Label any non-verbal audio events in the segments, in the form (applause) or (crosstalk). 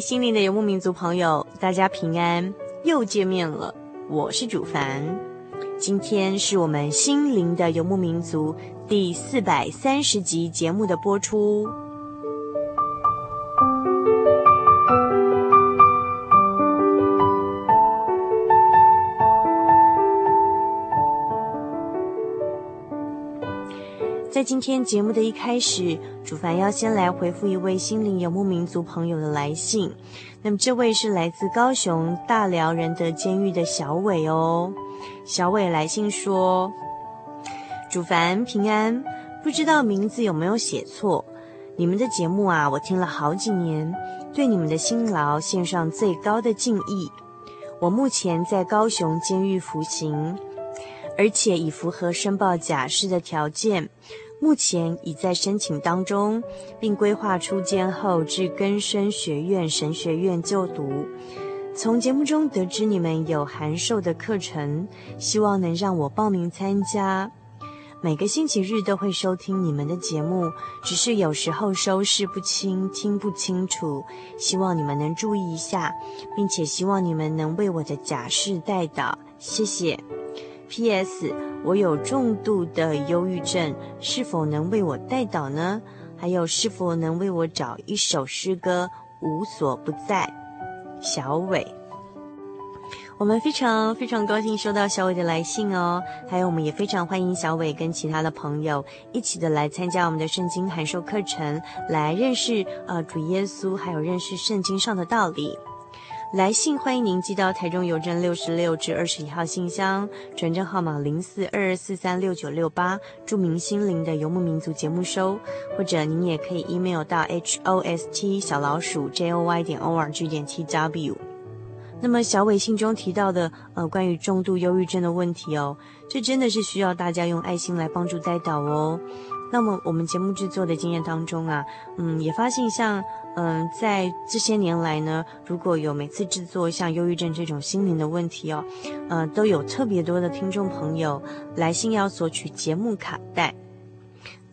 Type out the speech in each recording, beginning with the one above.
心灵的游牧民族朋友，大家平安，又见面了。我是主凡，今天是我们心灵的游牧民族第四百三十集节目的播出。在今天节目的一开始，主凡要先来回复一位心灵游牧民族朋友的来信。那么这位是来自高雄大寮仁德监狱的小伟哦。小伟来信说：“主凡平安，不知道名字有没有写错？你们的节目啊，我听了好几年，对你们的辛劳献上最高的敬意。我目前在高雄监狱服刑，而且已符合申报假释的条件。”目前已在申请当中，并规划出监后至更生学院神学院就读。从节目中得知你们有函授的课程，希望能让我报名参加。每个星期日都会收听你们的节目，只是有时候收视不清，听不清楚。希望你们能注意一下，并且希望你们能为我的假释代祷，谢谢。P.S. 我有重度的忧郁症，是否能为我代祷呢？还有，是否能为我找一首诗歌《无所不在》？小伟，我们非常非常高兴收到小伟的来信哦。还有，我们也非常欢迎小伟跟其他的朋友一起的来参加我们的圣经函授课程，来认识呃主耶稣，还有认识圣经上的道理。来信欢迎您寄到台中邮政六十六至二十一号信箱，传真号码零四二二四三六九六八，注明心灵的游牧民族节目收，或者您也可以 email 到 host 小老鼠 joy 点 org 点 tw。那么小伟信中提到的呃关于重度忧郁症的问题哦，这真的是需要大家用爱心来帮助代祷哦。那么我们节目制作的经验当中啊，嗯，也发现像。嗯，在这些年来呢，如果有每次制作像忧郁症这种心灵的问题哦，呃，都有特别多的听众朋友来信要索取节目卡带，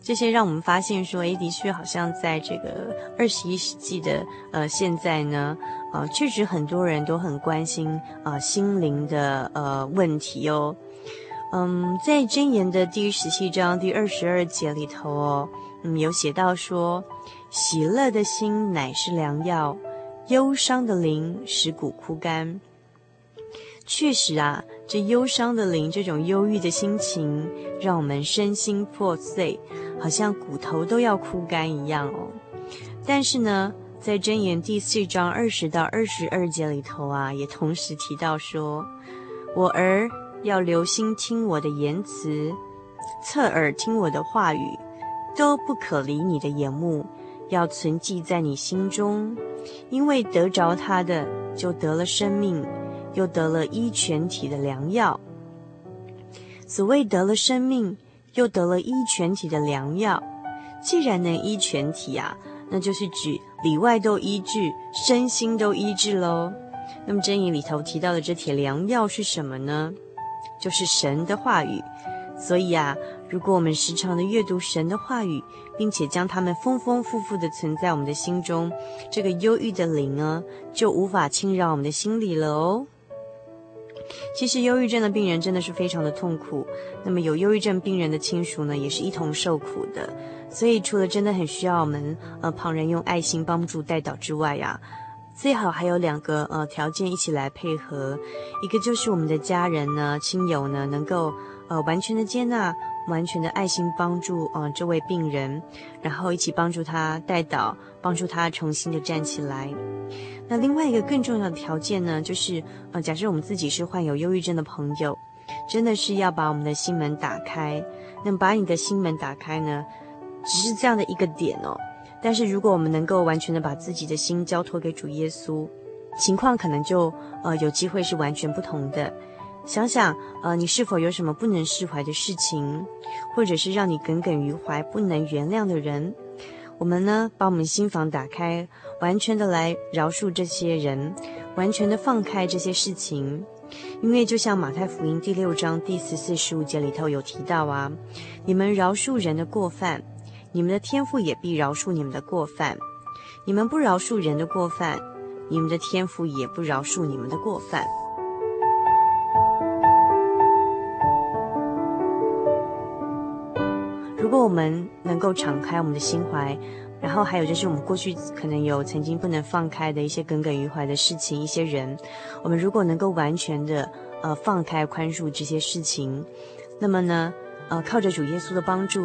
这些让我们发现说，诶，的确好像在这个二十一世纪的呃现在呢，呃，确实很多人都很关心呃心灵的呃问题哦。嗯，在箴言的第十七章第二十二节里头哦，嗯，有写到说。喜乐的心乃是良药，忧伤的灵使骨枯干。确实啊，这忧伤的灵，这种忧郁的心情，让我们身心破碎，好像骨头都要枯干一样哦。但是呢，在箴言第四章二十到二十二节里头啊，也同时提到说：“我儿要留心听我的言辞，侧耳听我的话语，都不可离你的眼目。”要存记在你心中，因为得着他的，就得了生命，又得了医全体的良药。所谓得了生命，又得了医全体的良药，既然能医全体啊，那就是指里外都医治，身心都医治喽。那么真言里头提到的这帖良药是什么呢？就是神的话语。所以啊，如果我们时常的阅读神的话语，并且将它们丰丰富富的存在我们的心中，这个忧郁的灵呢，就无法侵扰我们的心里了哦。其实忧郁症的病人真的是非常的痛苦，那么有忧郁症病人的亲属呢，也是一同受苦的。所以除了真的很需要我们呃旁人用爱心帮助代祷之外呀，最好还有两个呃条件一起来配合，一个就是我们的家人呢、亲友呢，能够呃完全的接纳、完全的爱心帮助呃这位病人，然后一起帮助他带倒，帮助他重新的站起来。那另外一个更重要的条件呢，就是呃，假设我们自己是患有忧郁症的朋友，真的是要把我们的心门打开。那把你的心门打开呢，只是这样的一个点哦。但是如果我们能够完全的把自己的心交托给主耶稣，情况可能就呃有机会是完全不同的。想想呃，你是否有什么不能释怀的事情，或者是让你耿耿于怀、不能原谅的人？我们呢，把我们心房打开，完全的来饶恕这些人，完全的放开这些事情，因为就像马太福音第六章第十四、十五节里头有提到啊，你们饶恕人的过犯，你们的天父也必饶恕你们的过犯；你们不饶恕人的过犯，你们的天父也不饶恕你们的过犯。如果我们能够敞开我们的心怀，然后还有就是我们过去可能有曾经不能放开的一些耿耿于怀的事情、一些人，我们如果能够完全的呃放开宽恕这些事情，那么呢，呃靠着主耶稣的帮助，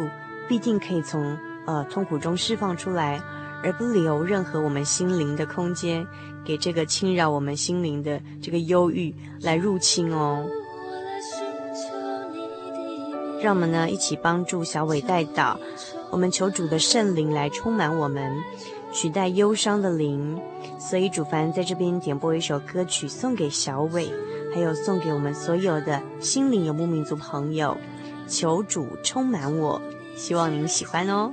必定可以从呃痛苦中释放出来，而不留任何我们心灵的空间给这个侵扰我们心灵的这个忧郁来入侵哦。让我们呢一起帮助小伟代祷，我们求主的圣灵来充满我们，取代忧伤的灵。所以主凡在这边点播一首歌曲送给小伟，还有送给我们所有的心灵游牧民族朋友，求主充满我，希望你们喜欢哦。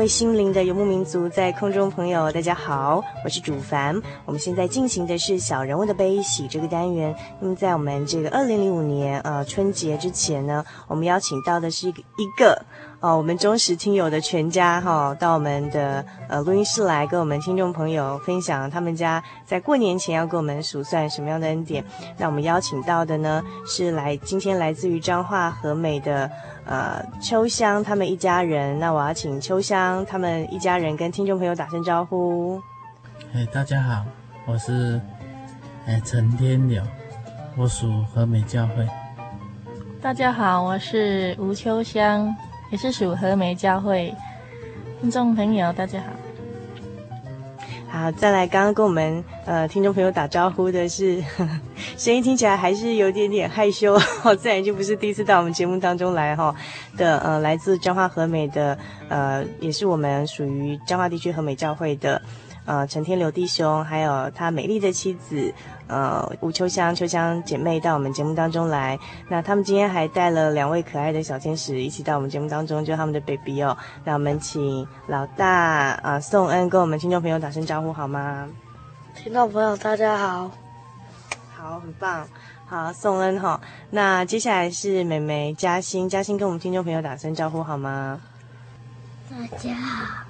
位心灵的游牧民族，在空中朋友，大家好，我是主凡。我们现在进行的是小人物的悲喜这个单元。那么，在我们这个二零零五年呃春节之前呢，我们邀请到的是一个呃我们忠实听友的全家哈，到我们的呃录音室来，跟我们听众朋友分享他们家在过年前要给我们数算什么样的恩典。那我们邀请到的呢，是来今天来自于彰化和美的。呃，秋香他们一家人，那我要请秋香他们一家人跟听众朋友打声招呼。哎，大家好，我是哎陈天柳，我属和美教会。大家好，我是吴秋香，也是属和美教会。听众朋友，大家好。好，再来，刚刚跟我们呃听众朋友打招呼的是，呵 (laughs) 呵声音听起来还是有点点害羞，(laughs) 哦，自然就不是第一次到我们节目当中来哈的，呃，来自彰化和美的，呃，也是我们属于彰化地区和美教会的。呃，陈天流弟兄，还有他美丽的妻子，呃，吴秋香、秋香姐妹到我们节目当中来。那他们今天还带了两位可爱的小天使一起到我们节目当中，就他们的 baby 哦。那我们请老大啊、呃、宋恩跟我们听众朋友打声招呼好吗？听众朋友大家好，好，很棒，好，宋恩哈、哦。那接下来是妹妹嘉欣，嘉欣跟我们听众朋友打声招呼好吗？大家好。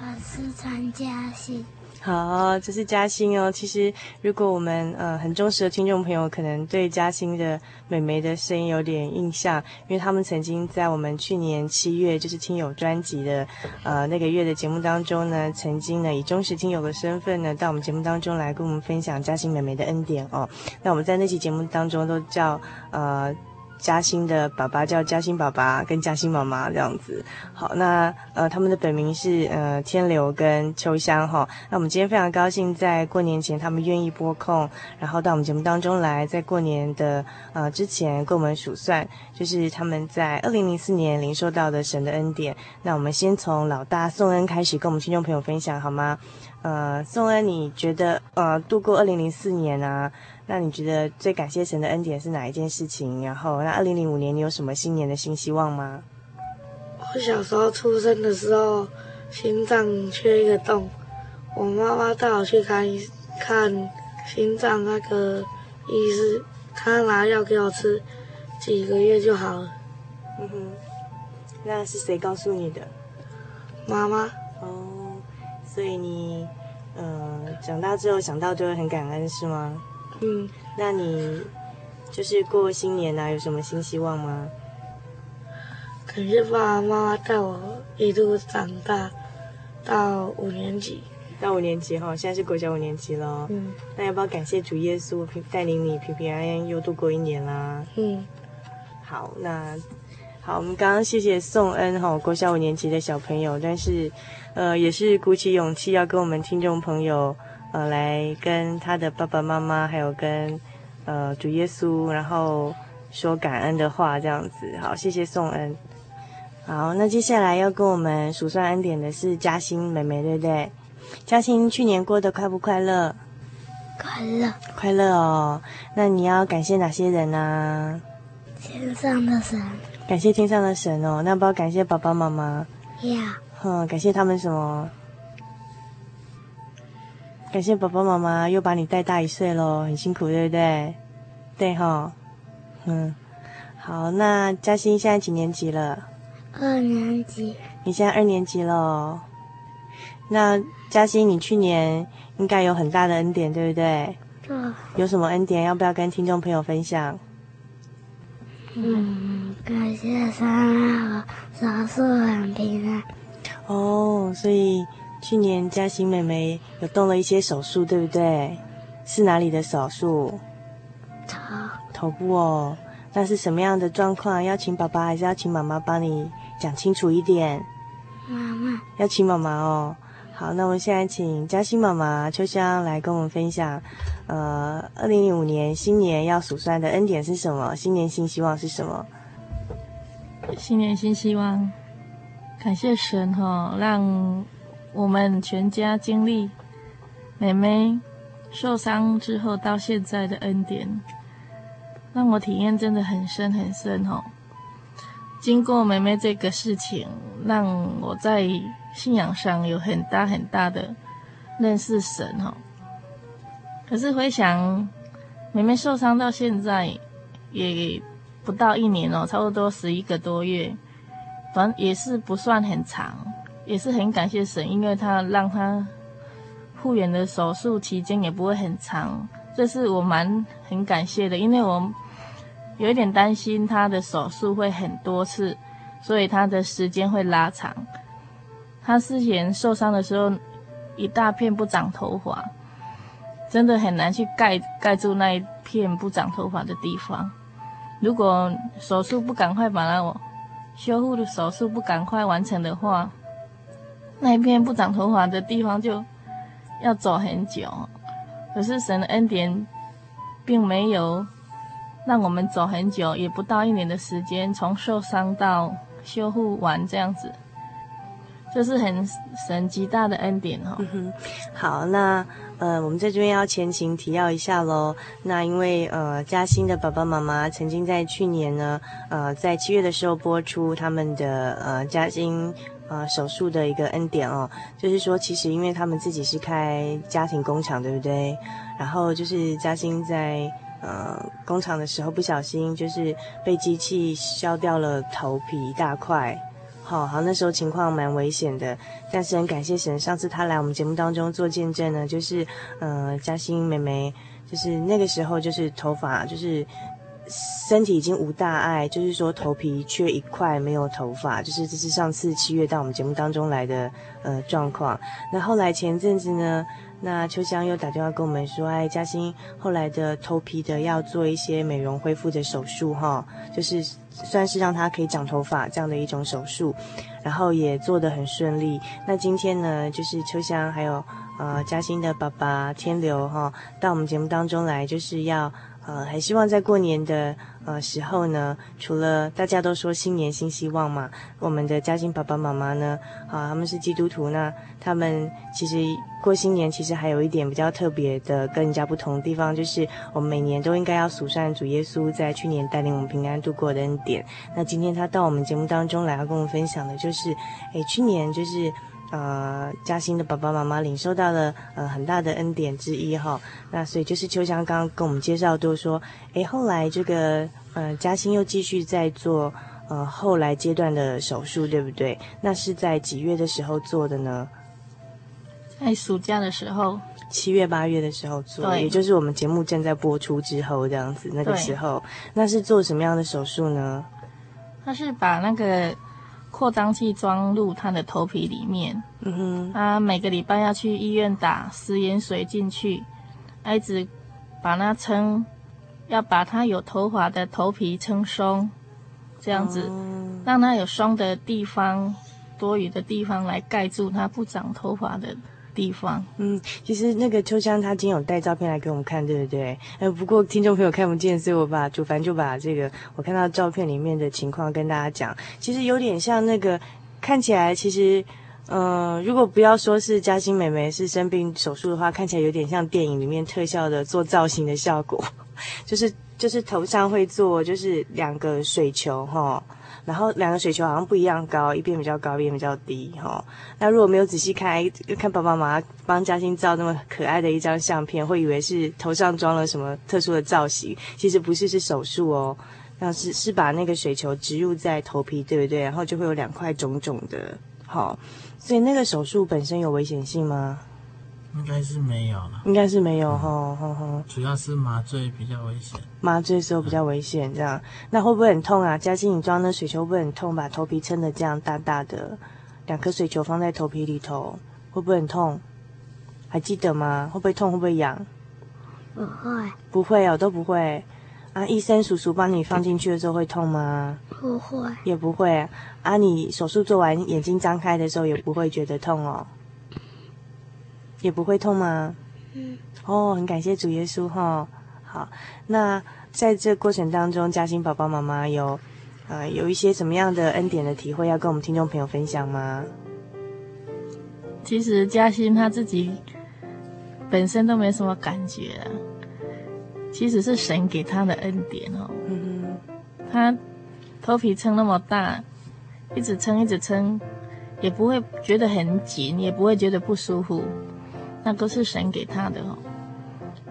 我是陈嘉欣，好，这是嘉欣哦。其实，如果我们呃很忠实的听众朋友，可能对嘉欣的妹妹的声音有点印象，因为他们曾经在我们去年七月就是听友专辑的呃那个月的节目当中呢，曾经呢以忠实听友的身份呢到我们节目当中来跟我们分享嘉欣妹妹的恩典哦。那我们在那期节目当中都叫呃。嘉欣的爸爸叫嘉欣爸爸，跟嘉欣妈妈这样子。好，那呃，他们的本名是呃天流跟秋香哈。那我们今天非常高兴，在过年前他们愿意拨空，然后到我们节目当中来，在过年的呃之前跟我们数算，就是他们在二零零四年领受到的神的恩典。那我们先从老大宋恩开始，跟我们听众朋友分享好吗？呃，宋恩，你觉得呃度过二零零四年啊？那你觉得最感谢神的恩典是哪一件事情？然后，那二零零五年你有什么新年的新希望吗？我小时候出生的时候，心脏缺一个洞，我妈妈带我去看医看心脏那个医师，他拿药给我吃，几个月就好了。嗯哼，那是谁告诉你的？妈妈。哦，所以你，呃，长大之后想到就会很感恩，是吗？嗯，那你就是过新年啊，有什么新希望吗？可是爸爸妈妈带我一路长大到五年级，到五年级哈，现在是国小五年级了。嗯，那要不要感谢主耶稣平带领你平平安安又度过一年啦？嗯，好，那好，我们刚刚谢谢宋恩哈，国小五年级的小朋友，但是呃，也是鼓起勇气要跟我们听众朋友。呃，来跟他的爸爸妈妈，还有跟呃主耶稣，然后说感恩的话，这样子。好，谢谢宋恩。好，那接下来要跟我们数算恩典的是嘉欣妹妹，对不对？嘉欣去年过得快不快乐？快乐，快乐哦。那你要感谢哪些人呢？天上的神。感谢天上的神哦。那要不要感谢爸爸妈妈？要。哼，感谢他们什么？感谢爸爸妈妈又把你带大一岁喽，很辛苦，对不对？对哈，嗯，好，那嘉欣现在几年级了？二年级。你现在二年级了。那嘉欣，你去年应该有很大的恩典，对不对？对。有什么恩典？要不要跟听众朋友分享？嗯，感谢神，手术很平安。哦，所以。去年嘉欣妹妹有动了一些手术，对不对？是哪里的手术？头头部哦。那是什么样的状况？要请爸爸还是要请妈妈帮你讲清楚一点？妈妈。要请妈妈哦。好，那我们现在请嘉欣妈妈秋香来跟我们分享，呃，二零零五年新年要数算的恩典是什么？新年新希望是什么？新年新希望，感谢神哈、哦，让我们全家经历妹妹受伤之后到现在的恩典，让我体验真的很深很深、哦。经过妹妹这个事情，让我在。信仰上有很大很大的认识神哦，可是回想妹妹受伤到现在也不到一年哦，差不多十一个多月，反正也是不算很长，也是很感谢神，因为他让他复原的手术期间也不会很长，这是我蛮很感谢的，因为我有一点担心他的手术会很多次，所以他的时间会拉长。他之前受伤的时候，一大片不长头发，真的很难去盖盖住那一片不长头发的地方。如果手术不赶快把它修复的手术不赶快完成的话，那一片不长头发的地方就要走很久。可是神的恩典，并没有让我们走很久，也不到一年的时间，从受伤到修复完这样子。这是很神极大的恩典哦。嗯、好，那呃，我们在这边要前情提要一下喽。那因为呃，嘉欣的爸爸妈妈曾经在去年呢，呃，在七月的时候播出他们的呃嘉欣呃手术的一个恩典哦，就是说其实因为他们自己是开家庭工厂，对不对？然后就是嘉欣在呃工厂的时候不小心就是被机器削掉了头皮一大块。好好，那时候情况蛮危险的，但是很感谢神，上次他来我们节目当中做见证呢，就是，呃，嘉欣妹妹，就是那个时候就是头发就是身体已经无大碍，就是说头皮缺一块没有头发，就是这是上次七月到我们节目当中来的呃状况。那后来前阵子呢，那秋香又打电话跟我们说，哎，嘉欣后来的头皮的要做一些美容恢复的手术哈，就是。算是让他可以长头发这样的一种手术，然后也做得很顺利。那今天呢，就是秋香还有呃嘉欣的爸爸天流哈，到我们节目当中来，就是要呃很希望在过年的呃时候呢，除了大家都说新年新希望嘛，我们的嘉欣爸爸妈妈呢，啊他们是基督徒，那他们其实。过新年其实还有一点比较特别的，跟人家不同的地方，就是我们每年都应该要数算主耶稣在去年带领我们平安度过的恩典。那今天他到我们节目当中来要跟我们分享的，就是，诶，去年就是，呃，嘉兴的爸爸妈妈领受到了呃很大的恩典之一哈。那所以就是秋香刚刚跟我们介绍，都说，诶，后来这个呃嘉兴又继续在做呃后来阶段的手术，对不对？那是在几月的时候做的呢？在暑假的时候，七月八月的时候做，也就是我们节目正在播出之后这样子。那个时候，那是做什么样的手术呢？他是把那个扩张器装入他的头皮里面。嗯哼。他每个礼拜要去医院打食盐水进去，一直把它撑，要把他有头发的头皮撑松，这样子，嗯、让他有松的地方、多余的地方来盖住他不长头发的。地方，嗯，其实那个秋香她今天有带照片来给我们看，对不对？呃，不过听众朋友看不见，所以我把主凡就把这个我看到照片里面的情况跟大家讲。其实有点像那个看起来，其实，嗯、如果不要说是嘉欣妹妹是生病手术的话，看起来有点像电影里面特效的做造型的效果，(laughs) 就是就是头上会做就是两个水球哈。然后两个水球好像不一样高，一边比较高，一边比较低，哈、哦。那如果没有仔细看，看爸爸妈妈帮嘉欣照那么可爱的一张相片，会以为是头上装了什么特殊的造型，其实不是，是手术哦。那是是把那个水球植入在头皮，对不对？然后就会有两块肿肿的，好、哦。所以那个手术本身有危险性吗？应该是没有了，应该是没有哈，哈哈。主要是麻醉比较危险，麻醉的时候比较危险，这样，那会不会很痛啊？嘉欣，你装的水球会不会很痛？把头皮撑得这样大大的，两颗水球放在头皮里头，会不会很痛？还记得吗？会不会痛？会不会痒？不会，不会哦，都不会。啊，医生叔叔帮你放进去的时候会痛吗？不会，也不会。啊，你手术做完眼睛张开的时候也不会觉得痛哦，也不会痛吗？嗯，哦，很感谢主耶稣哈、哦。好，那在这过程当中，嘉欣宝宝妈妈有呃有一些什么样的恩典的体会要跟我们听众朋友分享吗？其实嘉欣她自己本身都没什么感觉啊。其实是神给他的恩典哦。嗯哼，他头皮撑那么大，一直撑一直撑，也不会觉得很紧，也不会觉得不舒服，那都是神给他的哦。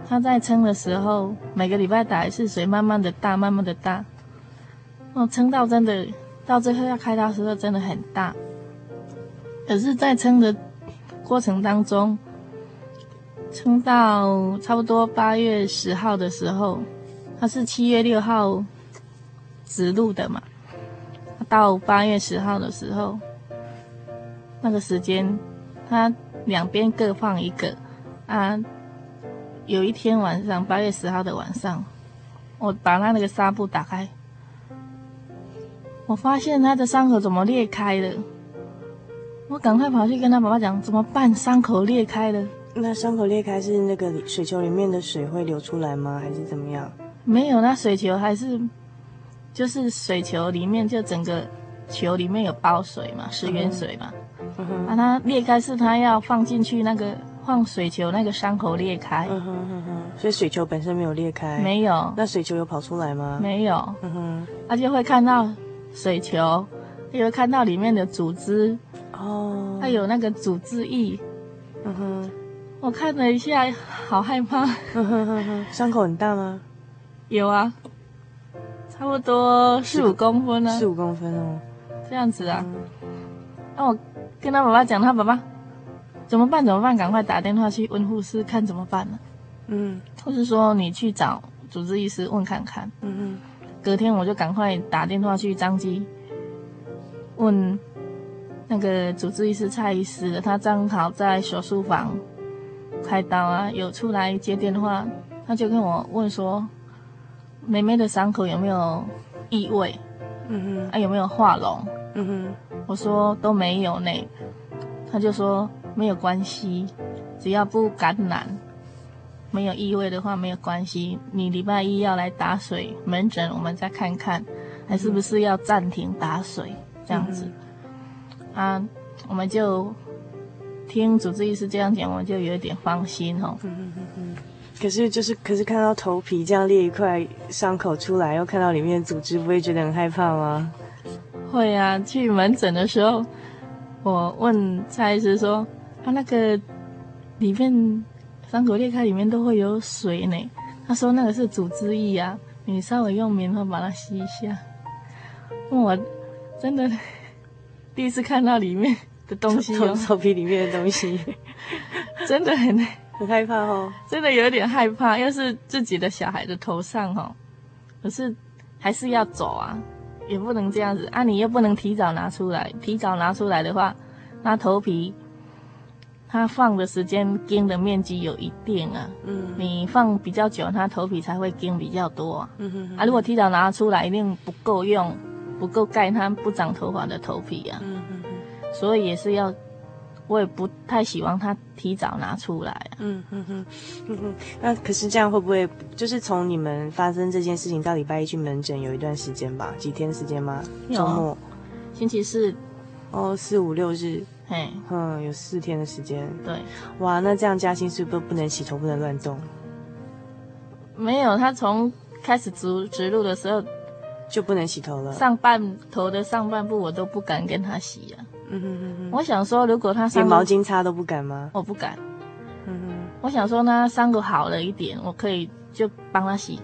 他在撑的时候，每个礼拜打一次水，慢慢的大，慢慢的大。哦，撑到真的到最后要开刀时候，真的很大。可是，在撑的过程当中，撑到差不多八月十号的时候，他是七月六号植入的嘛。到八月十号的时候，那个时间，他两边各放一个啊。有一天晚上，八月十号的晚上，我把他那个纱布打开，我发现他的伤口怎么裂开了。我赶快跑去跟他爸爸讲，怎么办？伤口裂开了。那伤口裂开是那个水球里面的水会流出来吗？还是怎么样？没有，那水球还是就是水球里面就整个球里面有包水嘛，食盐水嘛。嗯哼。啊，它裂开是它要放进去那个放水球那个伤口裂开。嗯哼哼哼。所以水球本身没有裂开。没有。那水球有跑出来吗？没有。嗯哼。他就会看到水球，就会看到里面的组织。哦。它有那个组织液。嗯哼。我看了一下，好害怕。伤口很大吗？有啊，差不多四五公分啊。四五公分哦，这样子啊。那、嗯、我跟他爸爸讲，他爸爸怎么办？怎么办？赶快打电话去问护士看怎么办呢？嗯，护士说你去找主治医师问看看。嗯嗯。隔天我就赶快打电话去张基问那个主治医师蔡医师，他正好在手术房。开刀啊，有出来接电话，他就跟我问说，妹妹的伤口有没有异味？嗯哼，啊有没有化脓？嗯哼，我说都没有呢，他就说没有关系，只要不感染，没有异味的话没有关系。你礼拜一要来打水门诊，我们再看看，还是不是要暂停打水这样子？啊，我们就。听主治医师这样讲，我就有点放心哦。嗯嗯嗯嗯。可是就是，可是看到头皮这样裂一块伤口出来，又看到里面的组织，不会觉得很害怕吗？会啊。去门诊的时候，我问蔡医师说：“他那个里面伤口裂开，里面都会有水呢。”他说：“那个是组织液啊，你稍微用棉花把它吸一下。”我真的第一次看到里面。的东西哦，头皮里面的东西，(laughs) 真的很很害怕哦，真的有点害怕。要是自己的小孩的头上哦，可是还是要走啊，也不能这样子。啊，你又不能提早拿出来，提早拿出来的话，那头皮它放的时间、经的面积有一定啊，嗯，你放比较久，它头皮才会经比较多啊，嗯哼哼，啊，如果提早拿出来，一定不够用，不够盖它不长头发的头皮啊。嗯。所以也是要，我也不太希望他提早拿出来啊。嗯嗯嗯嗯嗯。那可是这样会不会就是从你们发生这件事情到礼拜一去门诊有一段时间吧？几天时间吗？周末，星期四，哦，四五六日，嘿，嗯，有四天的时间。对，哇，那这样嘉欣是不是不能洗头，不能乱动？没有，他从开始植植入的时候就不能洗头了。上半头的上半部我都不敢跟他洗啊。嗯哼嗯哼，我想说，如果他连毛巾擦都不敢吗？我不敢。嗯哼，我想说呢，伤口好了一点，我可以就帮他洗。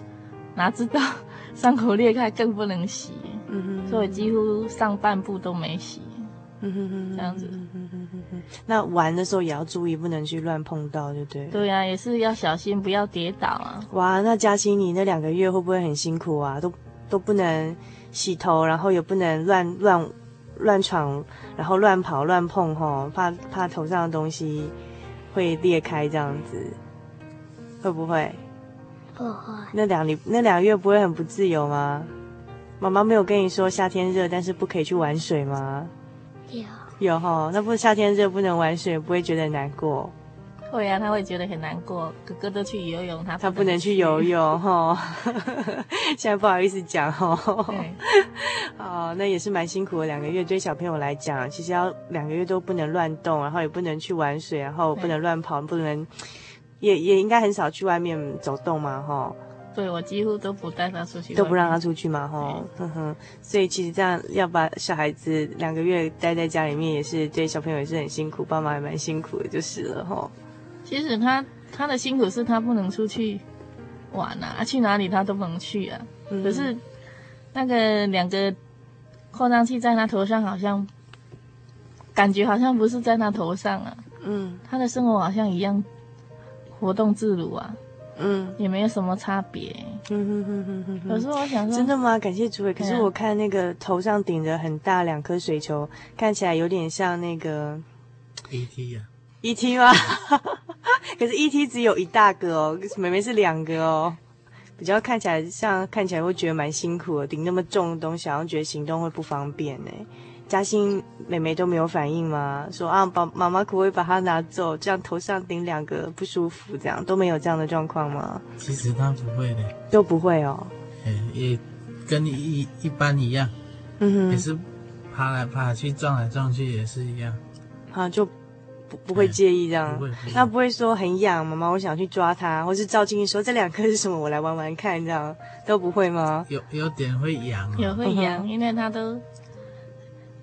哪知道 (laughs) 伤口裂开更不能洗。嗯哼，所以几乎上半部都没洗。嗯哼哼，这样子。嗯哼哼哼。那玩的时候也要注意，不能去乱碰到，对不对？对呀，也是要小心，不要跌倒啊。哇，那嘉欣，你那两个月会不会很辛苦啊？都都不能洗头，然后也不能乱乱。乱闯，然后乱跑乱碰，哈，怕怕头上的东西会裂开，这样子会不会？不会。那两你那两个月不会很不自由吗？妈妈没有跟你说夏天热，但是不可以去玩水吗？有。有哈，那不是夏天热不能玩水，不会觉得难过？会啊，他会觉得很难过。哥哥都去游泳，他他不能去游泳 (laughs) 哈。现在不好意思讲哈。对。(laughs) 哦，那也是蛮辛苦的两个月，对小朋友来讲，其实要两个月都不能乱动，然后也不能去玩水，然后不能乱跑，不能，也也应该很少去外面走动嘛哈。对，我几乎都不带他出去，都不让他出去嘛，哈，哼哼。所以其实这样要把小孩子两个月待在家里面，也是对小朋友也是很辛苦，爸妈也蛮辛苦的，就是了，哈。其实他他的辛苦是他不能出去玩啊，去哪里他都不能去啊。嗯、可是那个两个扩张器在他头上，好像感觉好像不是在他头上啊。嗯，他的生活好像一样活动自如啊。嗯，也没有什么差别。嗯哼哼哼哼。可是我想说，真的吗？感谢主委。可是我看那个头上顶着很大两颗水球，看起来有点像那个 E.T. 呀。E.T. 吗？(laughs) 可是 E.T. 只有一大个哦，妹妹是两个哦，比较看起来像，看起来会觉得蛮辛苦的，顶那么重的东西，好像觉得行动会不方便呢。嘉欣妹妹都没有反应吗？说啊，爸妈妈可不可以把它拿走？这样头上顶两个不舒服，这样都没有这样的状况吗？其实她不会的，都不会哦。哎，也跟你一一般一样，嗯哼，也是爬来爬去，撞来撞去，也是一样。啊，就不不会介意这样，不会，他不会说很痒，妈妈我想去抓它，或是照镜子说这两颗是什么，我来玩玩看，这样。都不会吗？有有点会痒，有会痒，因为它都。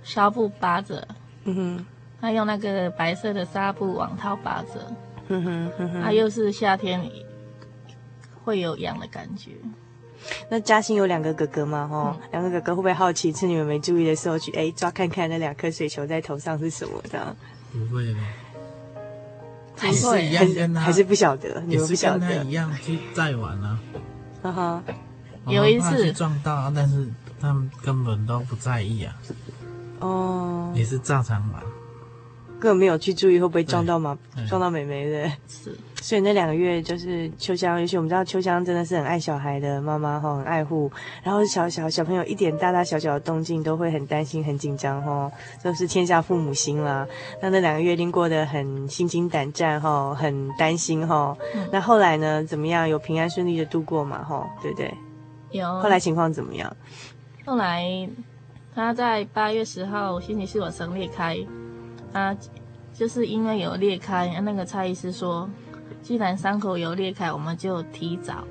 纱布扒着，嗯哼，他用那个白色的纱布网套扒着，嗯哼，嗯哼，他又是夏天，会有痒的感觉。那嘉欣有两个哥哥吗？哈、嗯，两个哥哥会不会好奇，趁你们没注意的时候去哎抓看看那两颗水球在头上是什么？这样不会的，还是一样跟他，还是不晓得，你们不晓得，跟他一样去再玩啊。哈。哈，有一次撞到，但是他们根本都不在意啊。哦，也是照常玩，根本没有去注意会不会撞到吗？撞到妹妹的。是，所以那两个月就是秋香，尤其我们知道秋香真的是很爱小孩的妈妈哈，很爱护。然后小小小朋友一点大大小小的动静都会很担心、很紧张哈，都是天下父母心啦。那那两个月一定过得很心惊胆战哈，很担心哈。嗯、那后来呢？怎么样？有平安顺利的度过嘛？哈，对不对？有。后来情况怎么样？后来。他在八月十号星期四晚上裂开，啊，就是因为有裂开，那个蔡医师说，既然伤口有裂开，我们就提早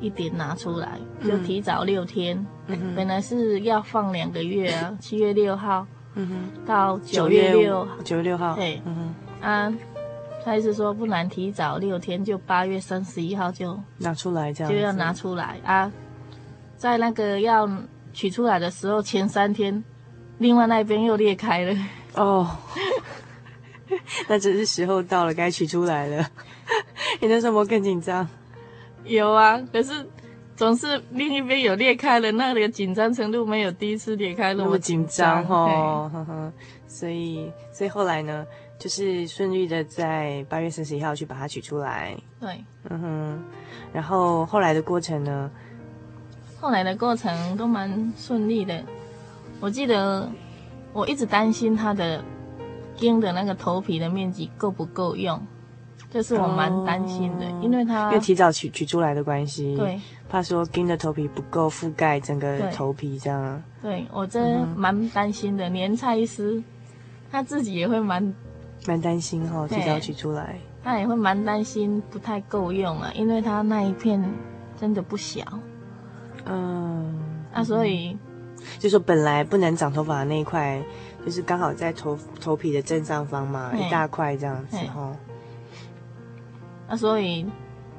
一点拿出来，就提早六天。嗯、哼。本来是要放两个月啊，七月六号，嗯哼，到九月六，九月六号，对，嗯哼，啊，蔡医师说不然提早六天，就八月三十一号就拿出来，这样就要拿出来啊，在那个要。取出来的时候，前三天，另外那边又裂开了。哦，(laughs) 那只是时候到了，该取出来了。(laughs) 你那时候有没有更紧张？有啊，可是总是另一边有裂开了，那里的紧张程度没有第一次裂开那么紧张哦。呵呵，所以，所以后来呢，就是顺利的在八月三十一号去把它取出来。对，嗯哼。然后后来的过程呢？后来的过程都蛮顺利的，我记得我一直担心他的钉的那个头皮的面积够不够用，这是我蛮担心的，哦、因为他因为提早取取出来的关系，对，怕说钉的头皮不够覆盖整个头皮这样。对，对我真蛮担心的，连蔡医师他自己也会蛮蛮担心哈、哦，提早取出来，他也会蛮担心不太够用啊，因为他那一片真的不小。嗯，那、啊、所以，就说本来不能长头发的那一块，就是刚好在头头皮的正上方嘛，一大块这样子哈。那、啊、所以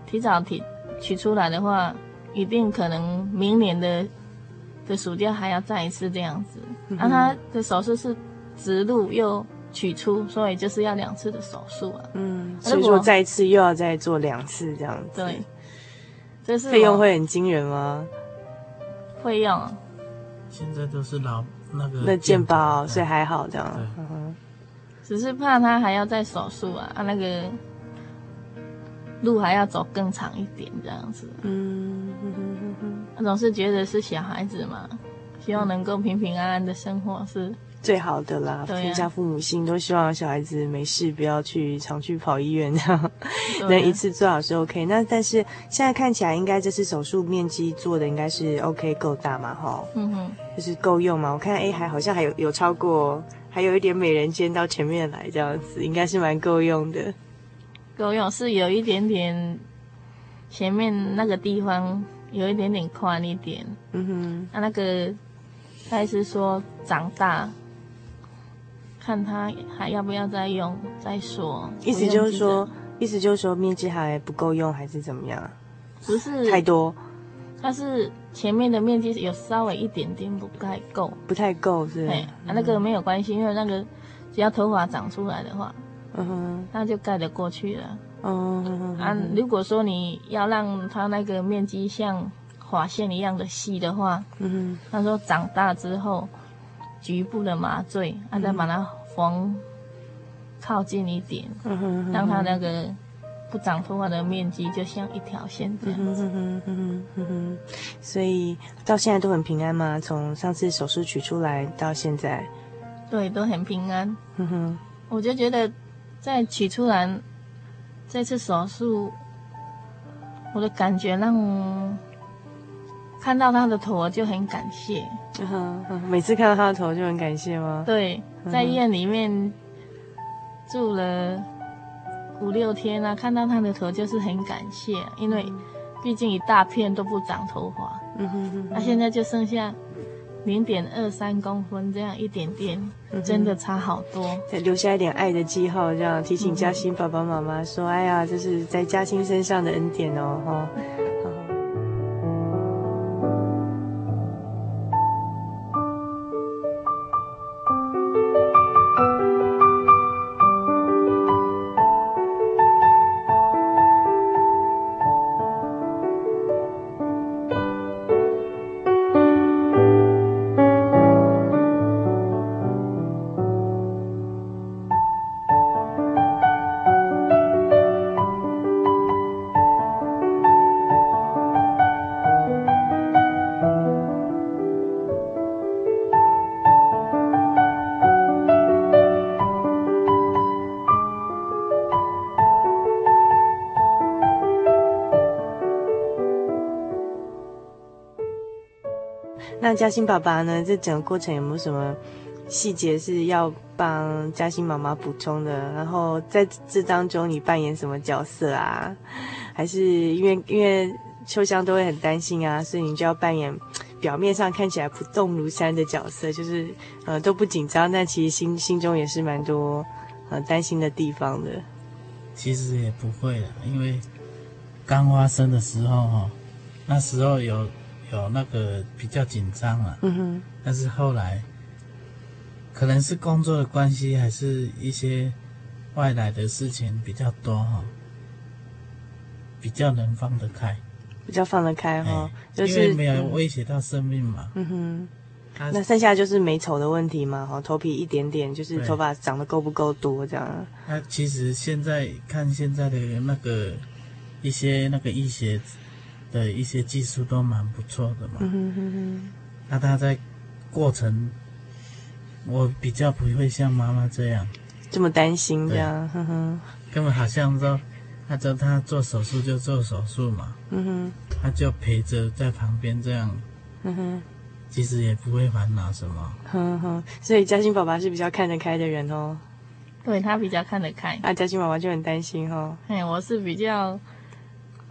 提早提取出来的话，一定可能明年的的暑假还要再一次这样子。那、嗯啊、他的手术是植入又取出，所以就是要两次的手术啊。嗯，所以说再一次又要再做两次这样子。对，这是费用会很惊人吗？会用，现在都是老那个那健保，所以还好这样。对只是怕他还要再手术啊，啊那个路还要走更长一点这样子。嗯哼哼哼哼，他总是觉得是小孩子嘛，希望能够平平安安的生活是最好的啦。啊天下父母心，都希望小孩子没事，不要去常去跑医院能 (laughs) 一次做好是 OK。那但是现在看起来，应该这次手术面积做的应该是 OK 够大嘛，哈，嗯哼，就是够用嘛。我看哎，还好像还有有超过，还有一点美人尖到前面来这样子，应该是蛮够用的。够用是有一点点前面那个地方有一点点宽一点，嗯哼，啊，那个他是说长大，看他还要不要再用再说。意思就是说意思就是说面积还不够用，还是怎么样？不是太多，它是前面的面积有稍微一点点不太够，不太够是不是？哎、啊，那个没有关系，因为那个只要头发长出来的话，嗯哼，那就盖得过去了。嗯啊，如果说你要让它那个面积像划线一样的细的话，嗯哼他说长大之后局部的麻醉，啊，再把它缝靠近一点，让它那个不长头发的面积就像一条线这样嗯子。所以到现在都很平安吗？从上次手术取出来到现在，对，都很平安。我就觉得在取出来这次手术，我的感觉让看到他的头就很感谢。嗯哼哼，每次看到他的头就很感谢吗？对，在医院里面住了五六天啊，看到他的头就是很感谢，因为毕竟一大片都不长头发，嗯哼哼，那、现在就剩下零点二三公分这样一点点，真的差好多。再留下一点爱的记号，这样提醒嘉欣爸爸妈妈说：“哎呀，这是在嘉欣身上的恩典哦，哈。”那嘉欣爸爸呢？这整个过程有没有什么细节是要帮嘉欣妈妈补充的？然后在这当中，你扮演什么角色啊？还是因为因为秋香都会很担心啊，所以你就要扮演表面上看起来不动如山的角色，就是呃都不紧张，但其实心心中也是蛮多呃担心的地方的。其实也不会啊，因为刚发生的时候哈，那时候有有那个比较紧张啊，嗯哼，但是后来可能是工作的关系，还是一些外来的事情比较多哈，比较能放得开，比较放得开哈、哦，哎就是因为没有威胁到生命嘛。嗯哼。那剩下就是美丑的问题嘛，哈，头皮一点点，就是对头发长得够不够多这样。那其实现在看现在的那个一些那个医学的一些技术都蛮不错的嘛。嗯哼哼哼，那他在过程，我比较不会像妈妈这样，这么担心这样，哼哼，根本好像说，他叫他做手术就做手术嘛，嗯哼，他就陪着在旁边这样，嗯哼，其实也不会烦恼什么。哼哼，所以嘉欣爸爸是比较看得开的人哦，对他比较看得开，啊，嘉欣妈妈就很担心哦。哎，我是比较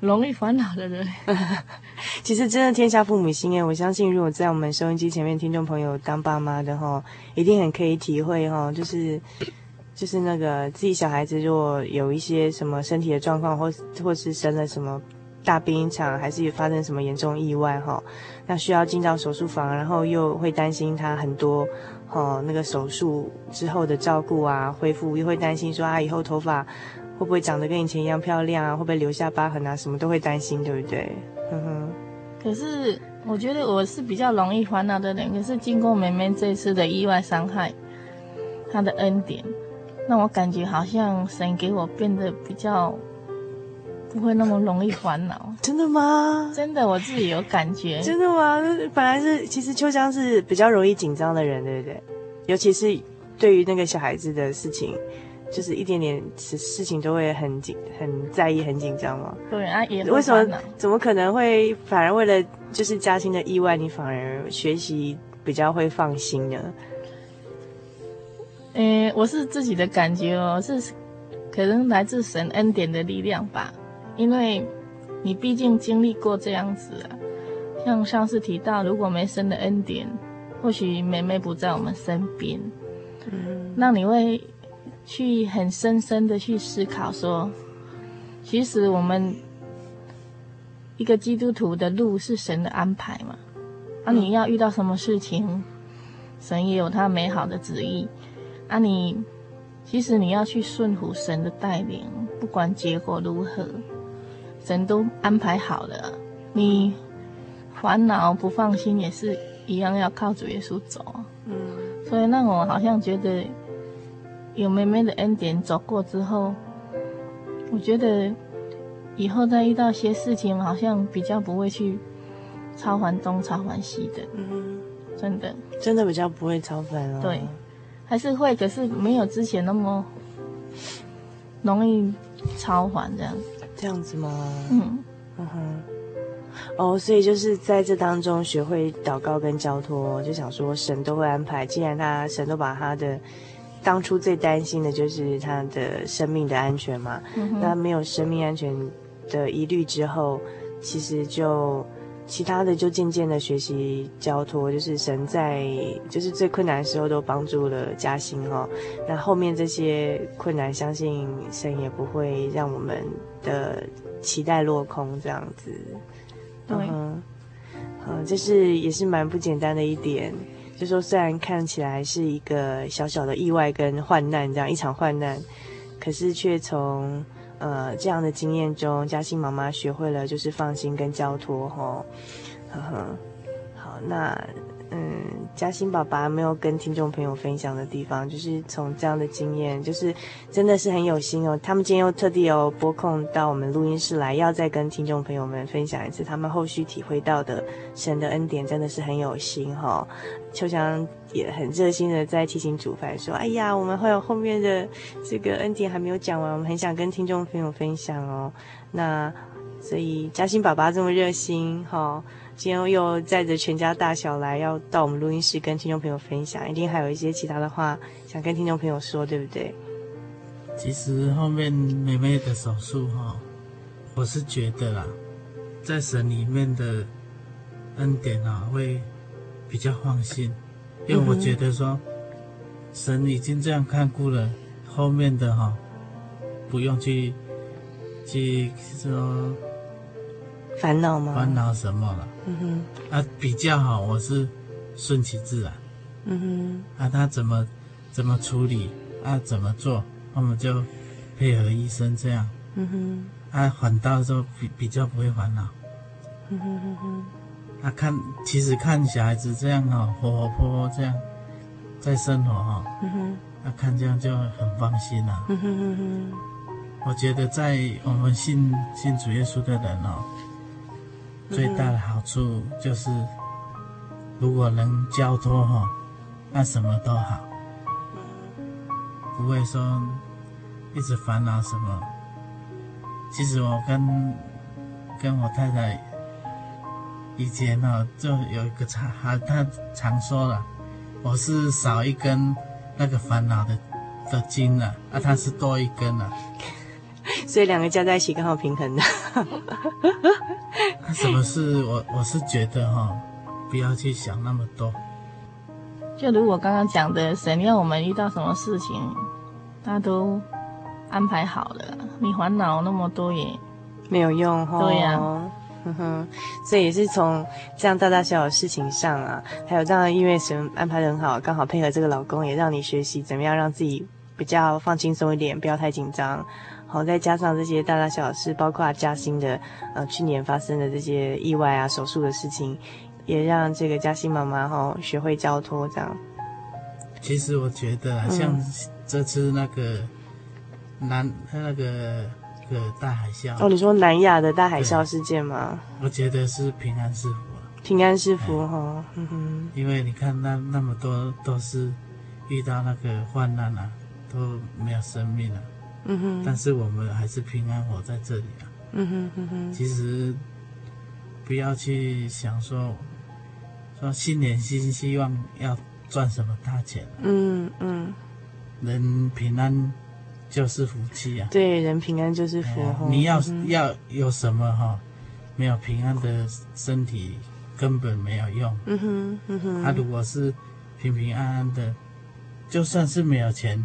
容易烦恼的人。(laughs) 其实真的天下父母心诶，我相信如果在我们收音机前面听众朋友当爸妈的哈，一定很可以体会哈，就是就是那个自己小孩子如果有一些什么身体的状况，或或是生了什么大病一场，还是发生什么严重意外哈，那需要进到手术房，然后又会担心他很多哦那个手术之后的照顾啊、恢复，又会担心说啊以后头发会不会长得跟以前一样漂亮啊，会不会留下疤痕啊，什么都会担心，对不对？嗯哼。可是我觉得我是比较容易烦恼的人，可是经过妹妹这次的意外伤害，她的恩典，让我感觉好像神给我变得比较不会那么容易烦恼。真的吗？真的，我自己有感觉。真的吗？本来是，其实秋香是比较容易紧张的人，对不对？尤其是对于那个小孩子的事情，就是一点点事事情都会很紧、很在意、很紧张吗？对啊，也为什么？怎么可能会反而为了就是嘉欣的意外，你反而学习比较会放心呢？诶，我是自己的感觉哦，是可能来自神恩典的力量吧，因为你毕竟经历过这样子啊。像上次提到，如果没神的恩典，或许妹妹不在我们身边，嗯，那你会去很深深的去思考说，其实我们一个基督徒的路是神的安排嘛？那、啊、你要遇到什么事情，神也有他美好的旨意。啊，你其实你要去顺服神的带领，不管结果如何，神都安排好了。你烦恼不放心也是一样，要靠主耶稣走。嗯，所以那我好像觉得有妹妹的恩典走过之后，我觉得以后再遇到些事情，好像比较不会去超凡东超凡西的。嗯，真的，真的比较不会超凡了。对。还是会，可是没有之前那么容易超烦这样。这样子吗？嗯嗯哼。哦，所以就是在这当中学会祷告跟交托，就想说神都会安排。既然他神都把他的当初最担心的就是他的生命的安全嘛，嗯、那没有生命安全的疑虑之后，其实就。其他的就渐渐的学习交托，就是神在就是最困难的时候都帮助了嘉兴哈。那后面这些困难，相信神也不会让我们的期待落空这样子。对，嗯，嗯，这是也是蛮不简单的一点。就说虽然看起来是一个小小的意外跟患难这样一场患难，可是却从。呃，这样的经验中，嘉欣妈妈学会了就是放心跟交托，吼，呵呵，好，那。嗯，嘉欣爸爸没有跟听众朋友分享的地方，就是从这样的经验，就是真的是很有心哦。他们今天又特地有拨空到我们录音室来，要再跟听众朋友们分享一次他们后续体会到的神的恩典，真的是很有心哈、哦。秋香也很热心的在提醒主凡说：“哎呀，我们会有后面的这个恩典还没有讲完，我们很想跟听众朋友分享哦。”那所以嘉欣爸爸这么热心哈。哦今天又载着全家大小来，要到我们录音室跟听众朋友分享，一定还有一些其他的话想跟听众朋友说，对不对？其实后面妹妹的手术哈，我是觉得啦，在神里面的恩典啊，会比较放心，因为我觉得说神已经这样看顾了，后面的哈不用去去说。烦恼吗？烦恼什么了？嗯哼，啊，比较好，我是顺其自然。嗯哼，啊，他怎么怎么处理，啊，怎么做，我们就配合医生这样。嗯哼，啊，反倒说比比较不会烦恼。嗯哼哼哼，啊，看，其实看小孩子这样哈，活活泼泼这样在生活哈，嗯哼，啊，看这样就很放心了。嗯哼哼哼，我觉得在我们信信主耶稣的人哦。最大的好处就是，如果能交托哈，那什么都好，不会说一直烦恼什么。其实我跟跟我太太以前呢，就有一个常，她常说了，我是少一根那个烦恼的的筋了，啊，她是多一根了。所以两个加在一起刚好平衡的。(laughs) 什么事？我我是觉得哈，不要去想那么多。就如我刚刚讲的，神要我们遇到什么事情，他都安排好了。你烦恼那么多也没有用哈。对呀、啊，哼哼。所以也是从这样大大小小的事情上啊，还有这样，因为神安排得很好，刚好配合这个老公，也让你学习怎么样让自己比较放轻松一点，不要太紧张。好，再加上这些大大小小事，包括嘉欣的，呃，去年发生的这些意外啊、手术的事情，也让这个嘉欣妈妈哈学会交托这样。其实我觉得，像这次那个南、嗯、那个个大海啸。哦，你说南亚的大海啸事件吗？我觉得是平安是福。平安是福哈，嗯哼。因为你看那那么多都是遇到那个患难啊，都没有生命了，嗯哼。但是我们还是平安活在这里啊，嗯哼嗯哼。其实不要去想说说新年新希望要赚什么大钱，嗯嗯。人平安就是福气啊！对，人平安就是福。哎、你要、嗯、要有什么哈？没有平安的身体根本没有用。嗯哼，嗯哼。他、啊、如果是平平安安的，就算是没有钱，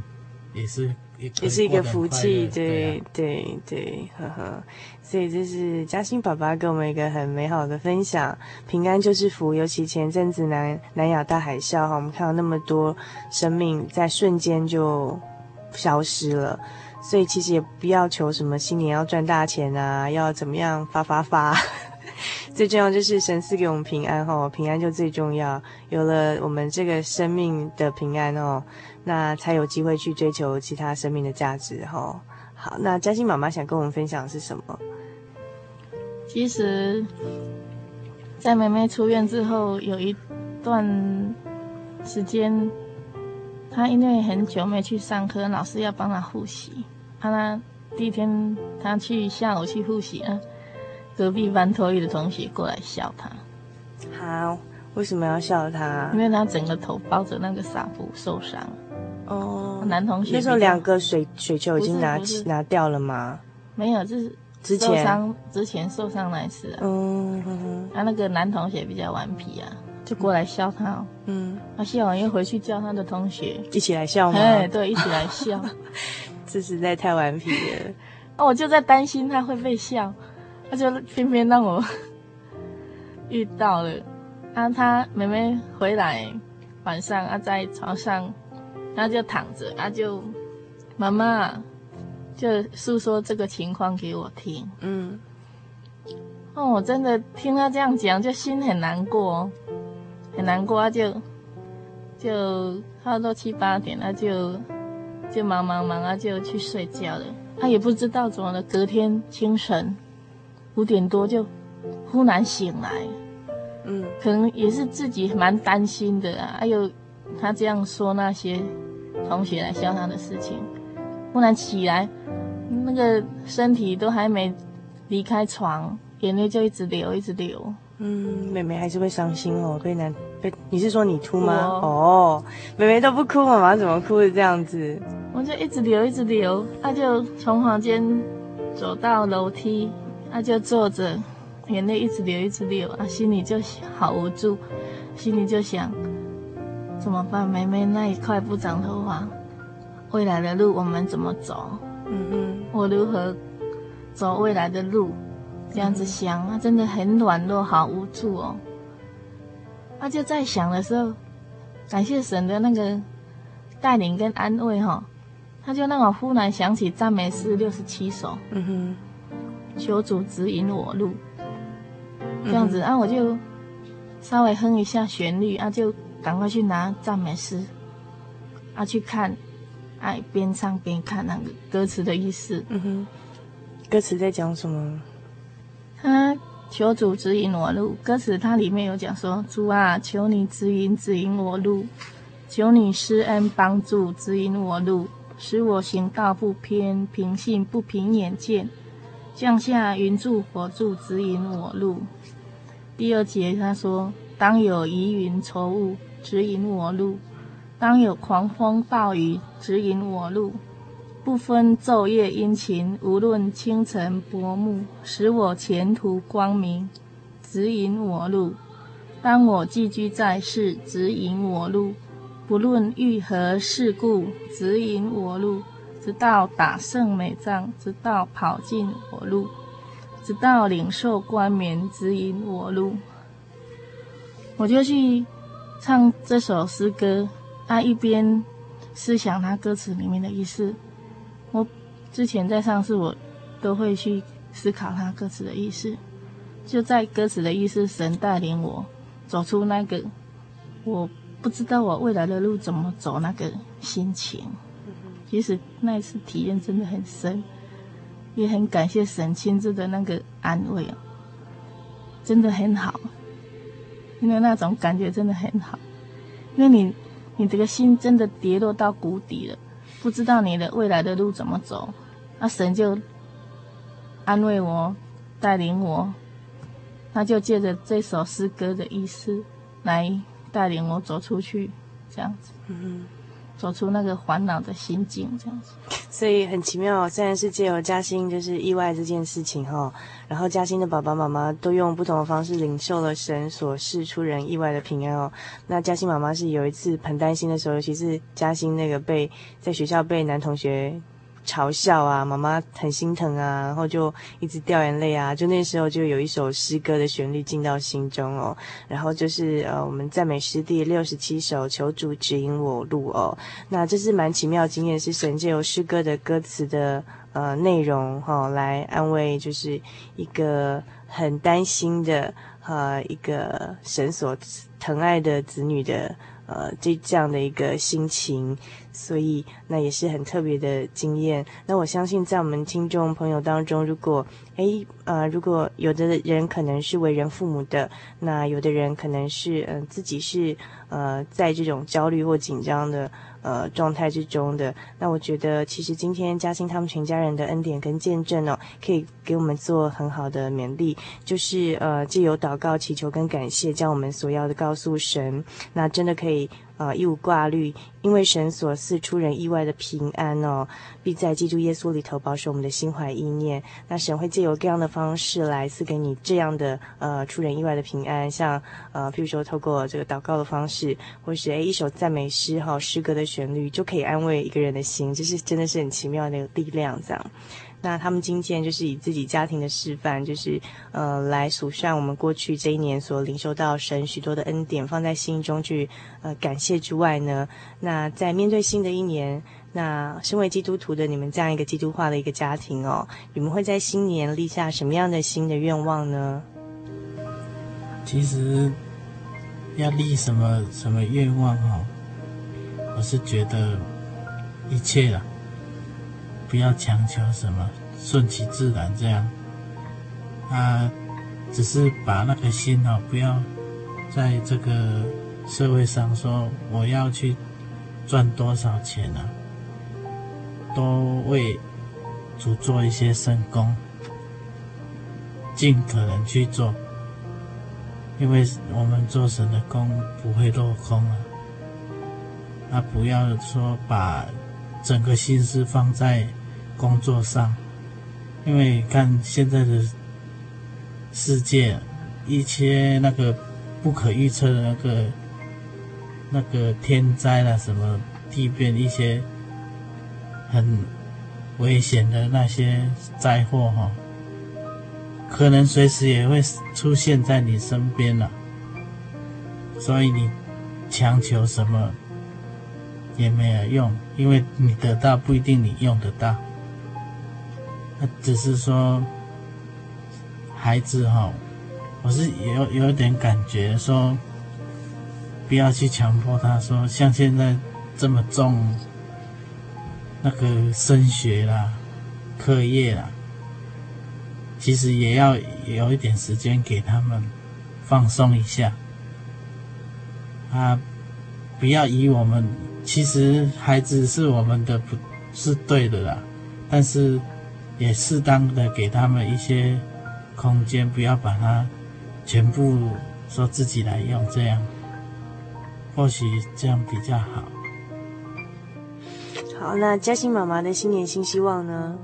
也是也，是一个福气。对对对，呵呵。所以这是嘉兴爸爸给我们一个很美好的分享。平安就是福，尤其前阵子南南亚大海啸哈，我们看到那么多生命在瞬间就消失了。所以其实也不要求什么新年要赚大钱啊，要怎么样发发发。(laughs) 最重要就是神赐给我们平安哈，平安就最重要。有了我们这个生命的平安哦，那才有机会去追求其他生命的价值哈。好，那嘉欣妈妈想跟我们分享的是什么？其实，在妹妹出院之后，有一段时间，她因为很久没去上课，老师要帮她复习。她那第一天，她去下楼去复习啊，隔壁班托育的同学过来笑她。好，为什么要笑她？因为她整个头包着那个纱布，受伤。哦，男同学那时候两个水水球已经拿起拿掉了吗？没有，就是。之前受伤之前受伤那一次啊，嗯他、啊、那个男同学比较顽皮啊，就过来笑他、喔，嗯，他笑完又回去叫他的同学一起来笑吗？哎，对，一起来笑，(laughs) 这实在太顽皮了。那，(laughs) 我就在担心他会被笑，他就偏偏让我 (laughs) 遇到了。啊，他妹妹回来晚上啊，在床上，他就躺着，他就妈妈。就诉说这个情况给我听，嗯，哦，我真的听他这样讲，就心很难过，很难过啊，就就差不多七八点，他就就忙忙忙啊，就去睡觉了。他也不知道怎么了，隔天清晨五点多就忽然醒来，嗯，可能也是自己蛮担心的啊。还有他这样说那些同学来笑他的事情。忽然起来，那个身体都还没离开床，眼泪就一直流，一直流。嗯，妹妹还是会伤心哦，被男被你是说你哭吗？哦，妹妹都不哭，妈妈怎么哭的这样子？我就一直流，一直流。他就从房间走到楼梯，他就坐着，眼泪一直流，一直流。啊，心里就好无助，心里就想怎么办？妹妹那一块不长头发。未来的路我们怎么走？嗯嗯，我如何走未来的路？这样子想，啊真的很软弱，好无助哦。他就在想的时候，感谢神的那个带领跟安慰哈，他就让我忽然想起赞美诗六十七首。嗯哼，求主指引我路。这样子，啊，我就稍微哼一下旋律，啊，就赶快去拿赞美诗，啊，去看。哎，边唱边看那个歌词的意思。嗯哼，歌词在讲什么？他求主指引我路。歌词它里面有讲说：“主啊，求你指引指引我路，求你施恩帮助指引我路，使我行道不偏，平信不凭眼见，降下云柱火柱指引我路。”第二节他说：“当有疑云愁雾指引我路。”当有狂风暴雨指引我路，不分昼夜阴晴，无论清晨薄暮，使我前途光明，指引我路。当我寄居在世，指引我路，不论遇何事故，指引我路，直到打胜美仗，直到跑尽我路，直到领受冠冕，指引我路。我就去唱这首诗歌。他一边思想他歌词里面的意思，我之前在上次我都会去思考他歌词的意思，就在歌词的意思，神带领我走出那个我不知道我未来的路怎么走那个心情。其实那一次体验真的很深，也很感谢神亲自的那个安慰哦，真的很好，因为那种感觉真的很好，因为你你这个心真的跌落到谷底了，不知道你的未来的路怎么走，那神就安慰我，带领我，他就借着这首诗歌的意思来带领我走出去，这样子。嗯走出那个烦恼的心境，这样子，所以很奇妙。虽然是借由嘉欣就是意外这件事情哈，然后嘉欣的爸爸妈妈都用不同的方式领受了神所示出人意外的平安哦。那嘉欣妈妈是有一次很担心的时候，尤其是嘉欣那个被在学校被男同学。嘲笑啊，妈妈很心疼啊，然后就一直掉眼泪啊。就那时候就有一首诗歌的旋律进到心中哦，然后就是呃，我们赞美诗第六十七首，求主指引我路哦。那这是蛮奇妙的经验，是神借由诗歌的歌词的呃内容哈、哦，来安慰，就是一个很担心的呃一个神所疼爱的子女的。呃，这这样的一个心情，所以那也是很特别的经验。那我相信，在我们听众朋友当中，如果诶呃，如果有的人可能是为人父母的，那有的人可能是嗯、自己是呃在这种焦虑或紧张的。呃，状态之中的，那我觉得其实今天嘉欣他们全家人的恩典跟见证哦，可以给我们做很好的勉励，就是呃，借由祷告、祈求跟感谢，将我们所要的告诉神，那真的可以。啊、呃，一无挂虑，因为神所赐出人意外的平安哦，必在基督耶稣里头保守我们的心怀意念。那神会借由各样的方式来赐给你这样的呃出人意外的平安，像呃，譬如说透过这个祷告的方式，或是诶一首赞美诗哈诗歌的旋律，就可以安慰一个人的心，这是真的是很奇妙的那个力量，这样。那他们今天就是以自己家庭的示范，就是呃来数算我们过去这一年所领受到神许多的恩典，放在心中去呃感谢之外呢，那在面对新的一年，那身为基督徒的你们这样一个基督化的一个家庭哦，你们会在新年立下什么样的新的愿望呢？其实要立什么什么愿望哦，我是觉得一切啊。不要强求什么，顺其自然这样。啊，只是把那个心哦，不要在这个社会上说我要去赚多少钱啊，多为主做一些圣工，尽可能去做，因为我们做神的工不会落空啊。啊，不要说把整个心思放在。工作上，因为看现在的世界，一些那个不可预测的那个那个天灾啦，什么地变，一些很危险的那些灾祸哈，可能随时也会出现在你身边了。所以你强求什么也没有用，因为你得到不一定你用得到。只是说，孩子哈，我是有有点感觉说，不要去强迫他说，像现在这么重那个升学啦、课业啦，其实也要有一点时间给他们放松一下。啊，不要以我们，其实孩子是我们的，不是对的啦，但是。也适当的给他们一些空间，不要把它全部说自己来用，这样或许这样比较好。好，那嘉欣妈妈的新年新希望呢？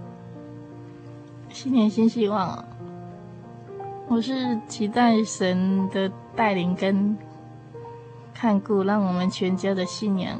新年新希望哦，我是期待神的带领跟看顾，让我们全家的信仰。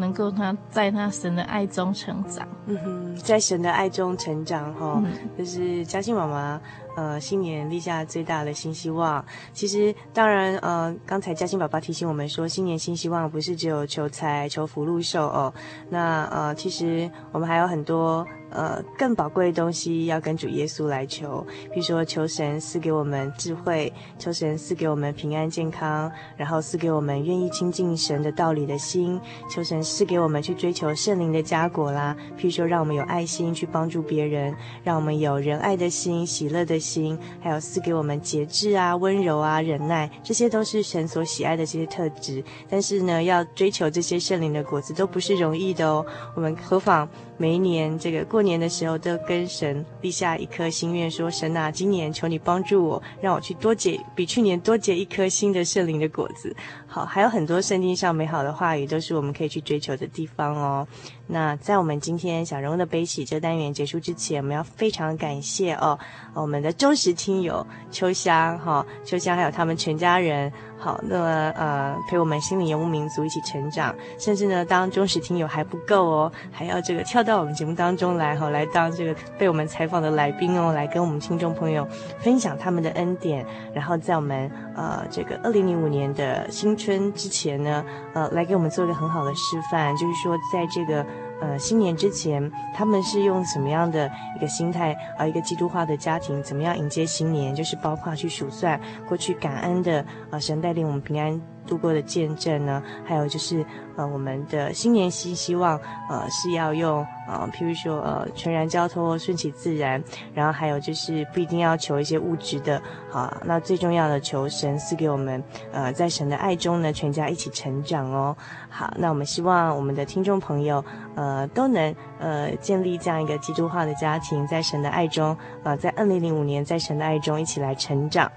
能够他在他神的爱中成长，嗯哼，在神的爱中成长哈，嗯、就是嘉欣妈妈呃，新年立下最大的新希望。其实，当然，呃，刚才嘉欣爸爸提醒我们说，新年新希望不是只有求财、求福禄寿哦。那呃，其实我们还有很多。呃，更宝贵的东西要跟主耶稣来求，比如说求神赐给我们智慧，求神赐给我们平安健康，然后赐给我们愿意亲近神的道理的心，求神赐给我们去追求圣灵的佳果啦。譬如说，让我们有爱心去帮助别人，让我们有仁爱的心、喜乐的心，还有赐给我们节制啊、温柔啊、忍耐，这些都是神所喜爱的这些特质。但是呢，要追求这些圣灵的果子都不是容易的哦。我们何妨每一年这个过。年的时候都跟神立下一颗心愿，说神啊，今年求你帮助我，让我去多结比去年多结一颗新的圣灵的果子。好，还有很多圣经上美好的话语，都是我们可以去追求的地方哦。那在我们今天小人物的悲喜这单元结束之前，我们要非常感谢哦，我们的忠实听友秋香哈、秋香还有他们全家人。好，那么呃，陪我们心灵游牧民族一起成长，甚至呢，当忠实听友还不够哦，还要这个跳到我们节目当中来哈、哦，来当这个被我们采访的来宾哦，来跟我们听众朋友分享他们的恩典，然后在我们呃这个二零零五年的新春之前呢，呃，来给我们做一个很好的示范，就是说在这个。呃，新年之前，他们是用什么样的一个心态？呃，一个基督化的家庭怎么样迎接新年？就是包括去数算过去感恩的，呃，神带领我们平安度过的见证呢，还有就是。呃，我们的新年希希望，呃，是要用呃，譬如说呃，全然交托，顺其自然，然后还有就是不一定要求一些物质的，好，那最重要的求神赐给我们，呃，在神的爱中呢，全家一起成长哦。好，那我们希望我们的听众朋友，呃，都能呃建立这样一个基督化的家庭，在神的爱中，呃，在二零零五年在神的爱中一起来成长。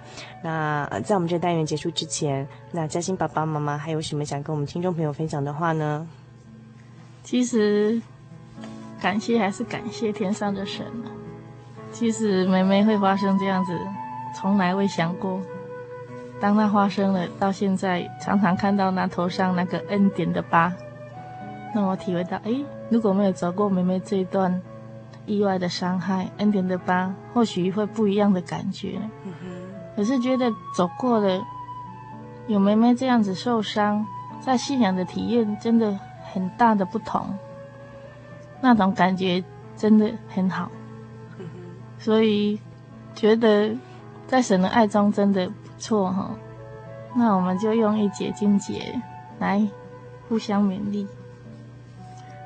那在我们这单元结束之前，那嘉欣爸爸妈妈还有什么想跟我们听众朋友分享的话呢？其实，感谢还是感谢天上的神。其实梅梅会发生这样子，从来未想过。当它发生了，到现在常常看到那头上那个恩典的疤，让我体会到，哎，如果没有走过梅梅这一段意外的伤害，恩典的疤或许会不一样的感觉。嗯。可是觉得走过了，有梅梅这样子受伤。在信仰的体验真的很大的不同，那种感觉真的很好，所以觉得在神的爱中真的不错哈。那我们就用一节经节来互相勉励。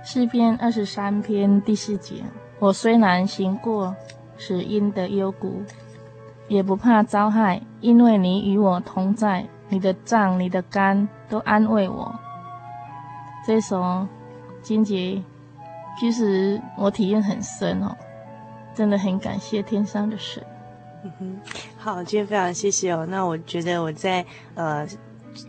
诗篇二十三篇第四节：我虽然行过死荫的幽谷，也不怕遭害，因为你与我同在。你的脏、你的肝都安慰我。这首经节，其实我体验很深哦，真的很感谢天上的神。嗯哼，好，今天非常谢谢哦。那我觉得我在呃，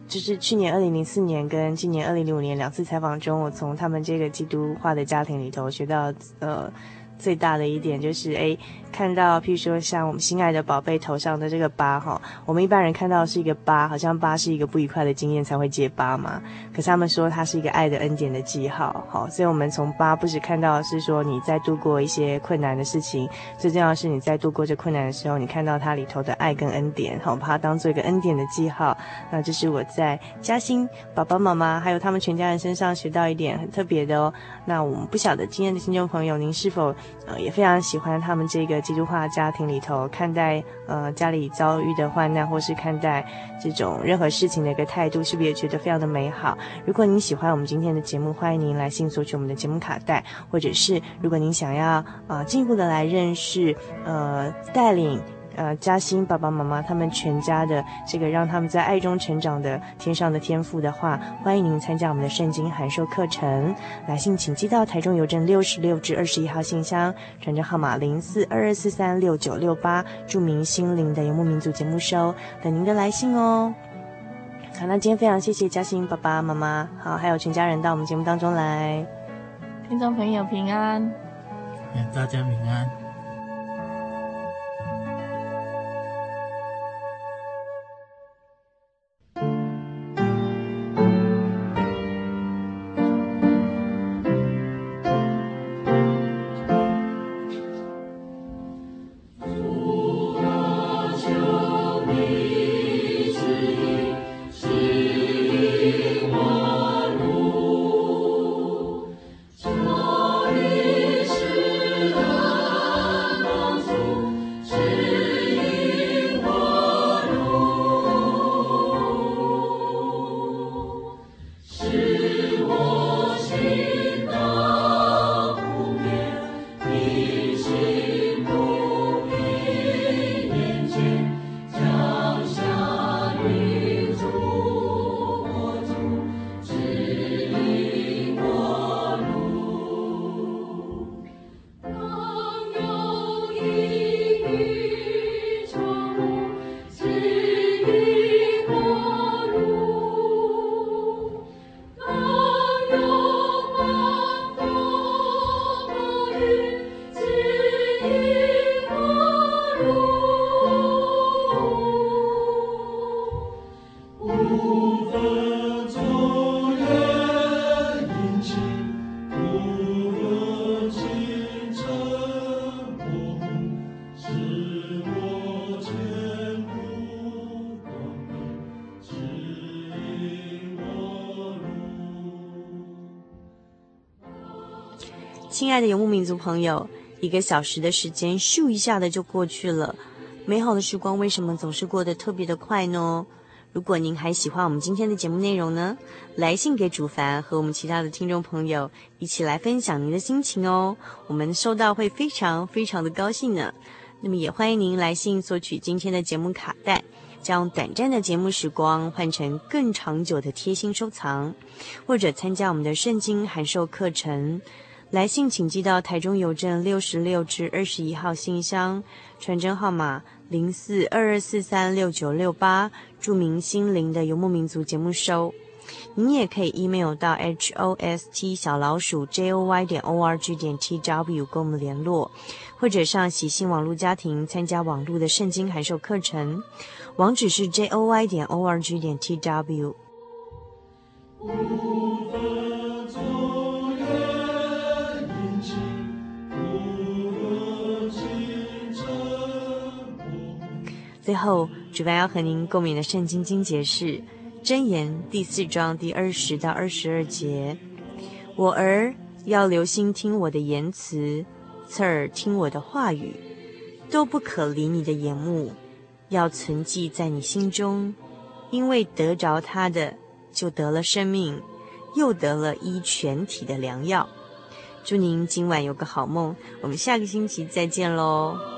就是去年二零零四年跟今年二零零五年两次采访中，我从他们这个基督化的家庭里头学到呃最大的一点就是，哎。看到，譬如说像我们心爱的宝贝头上的这个疤哈，我们一般人看到是一个疤，好像疤是一个不愉快的经验才会结疤嘛。可是他们说它是一个爱的恩典的记号，好，所以我们从疤不只看到是说你在度过一些困难的事情，最重要是你在度过这困难的时候，你看到它里头的爱跟恩典，好，把它当做一个恩典的记号。那这是我在嘉兴爸爸妈妈还有他们全家人身上学到一点很特别的哦。那我们不晓得今天的听众朋友，您是否呃也非常喜欢他们这个。基督化家庭里头看待呃家里遭遇的患难，或是看待这种任何事情的一个态度，是不是也觉得非常的美好？如果您喜欢我们今天的节目，欢迎您来信索取我们的节目卡带，或者是如果您想要呃进一步的来认识呃带领。呃，嘉欣爸爸妈妈他们全家的这个让他们在爱中成长的天上的天父的话，欢迎您参加我们的圣经函授课程。来信请寄到台中邮政六十六至二十一号信箱，传真号码零四二二四三六九六八，注明心灵的游牧民族节目收，等您的来信哦。好，那今天非常谢谢嘉欣爸爸妈妈，好，还有全家人到我们节目当中来，听众朋友平安，愿大家平安。亲爱的游牧民族朋友，一个小时的时间咻一下的就过去了，美好的时光为什么总是过得特别的快呢？如果您还喜欢我们今天的节目内容呢，来信给主凡和我们其他的听众朋友一起来分享您的心情哦，我们收到会非常非常的高兴呢。那么也欢迎您来信索取今天的节目卡带，将短暂的节目时光换成更长久的贴心收藏，或者参加我们的圣经函授课程。来信请寄到台中邮政六十六至二十一号信箱，传真号码零四二二四三六九六八，注明“心灵的游牧民族”节目收。您也可以 email 到 host 小老鼠 joy 点 org 点 tw 跟我们联络，或者上喜信网络家庭参加网络的圣经函授课程，网址是 joy 点 org 点 tw。最后，主办要和您共勉的圣经经节是《箴言》第四章第二十到二十二节。我儿要留心听我的言辞，侧耳听我的话语，都不可离你的眼目，要存记在你心中，因为得着它的，就得了生命，又得了医全体的良药。祝您今晚有个好梦，我们下个星期再见喽。